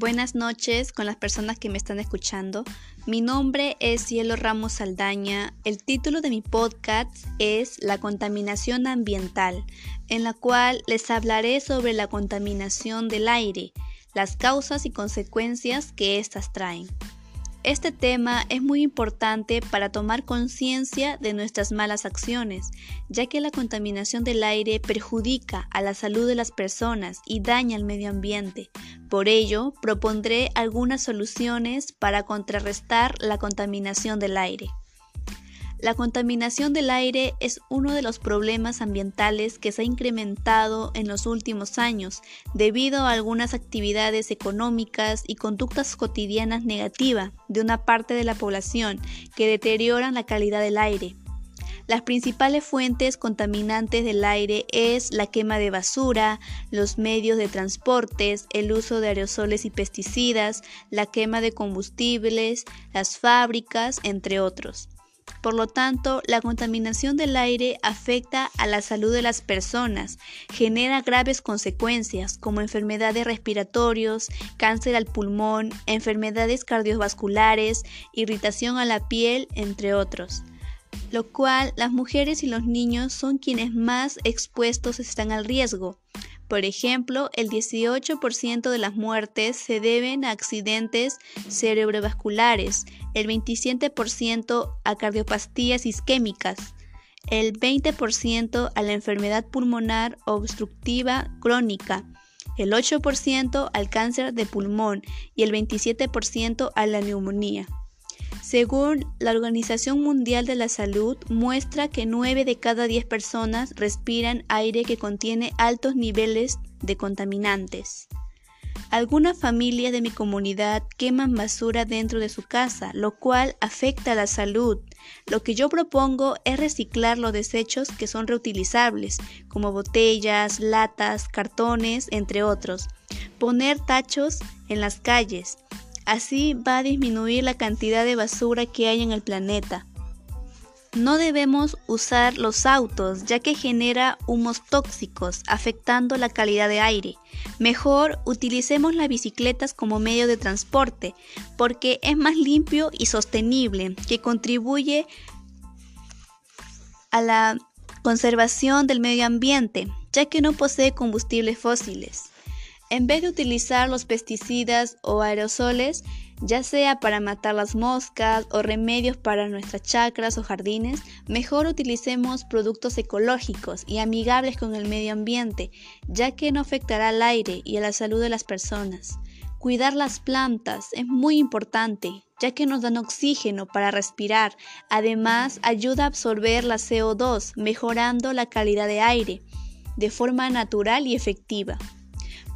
Buenas noches con las personas que me están escuchando. Mi nombre es Cielo Ramos Saldaña. El título de mi podcast es La contaminación ambiental, en la cual les hablaré sobre la contaminación del aire, las causas y consecuencias que éstas traen. Este tema es muy importante para tomar conciencia de nuestras malas acciones, ya que la contaminación del aire perjudica a la salud de las personas y daña al medio ambiente. Por ello, propondré algunas soluciones para contrarrestar la contaminación del aire. La contaminación del aire es uno de los problemas ambientales que se ha incrementado en los últimos años debido a algunas actividades económicas y conductas cotidianas negativas de una parte de la población que deterioran la calidad del aire. Las principales fuentes contaminantes del aire es la quema de basura, los medios de transportes, el uso de aerosoles y pesticidas, la quema de combustibles, las fábricas, entre otros. Por lo tanto, la contaminación del aire afecta a la salud de las personas, genera graves consecuencias como enfermedades respiratorias, cáncer al pulmón, enfermedades cardiovasculares, irritación a la piel, entre otros lo cual las mujeres y los niños son quienes más expuestos están al riesgo. Por ejemplo, el 18% de las muertes se deben a accidentes cerebrovasculares, el 27% a cardiopastías isquémicas, el 20% a la enfermedad pulmonar obstructiva crónica, el 8% al cáncer de pulmón y el 27% a la neumonía. Según la Organización Mundial de la Salud, muestra que 9 de cada 10 personas respiran aire que contiene altos niveles de contaminantes. Algunas familias de mi comunidad queman basura dentro de su casa, lo cual afecta a la salud. Lo que yo propongo es reciclar los desechos que son reutilizables, como botellas, latas, cartones, entre otros. Poner tachos en las calles, Así va a disminuir la cantidad de basura que hay en el planeta. No debemos usar los autos ya que genera humos tóxicos afectando la calidad de aire. Mejor utilicemos las bicicletas como medio de transporte porque es más limpio y sostenible que contribuye a la conservación del medio ambiente ya que no posee combustibles fósiles. En vez de utilizar los pesticidas o aerosoles, ya sea para matar las moscas o remedios para nuestras chacras o jardines, mejor utilicemos productos ecológicos y amigables con el medio ambiente, ya que no afectará al aire y a la salud de las personas. Cuidar las plantas es muy importante, ya que nos dan oxígeno para respirar. Además, ayuda a absorber la CO2, mejorando la calidad de aire de forma natural y efectiva.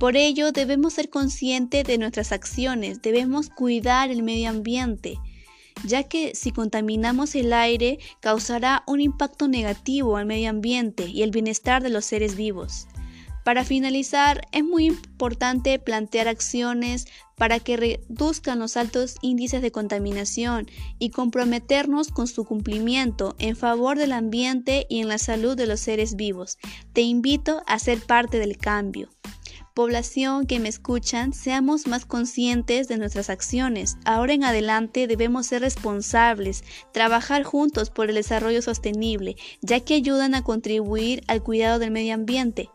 Por ello debemos ser conscientes de nuestras acciones, debemos cuidar el medio ambiente, ya que si contaminamos el aire causará un impacto negativo al medio ambiente y el bienestar de los seres vivos. Para finalizar, es muy importante plantear acciones para que reduzcan los altos índices de contaminación y comprometernos con su cumplimiento en favor del ambiente y en la salud de los seres vivos. Te invito a ser parte del cambio población que me escuchan, seamos más conscientes de nuestras acciones. Ahora en adelante debemos ser responsables, trabajar juntos por el desarrollo sostenible, ya que ayudan a contribuir al cuidado del medio ambiente.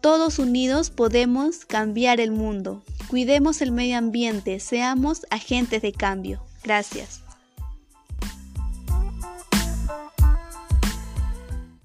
Todos unidos podemos cambiar el mundo. Cuidemos el medio ambiente, seamos agentes de cambio. Gracias.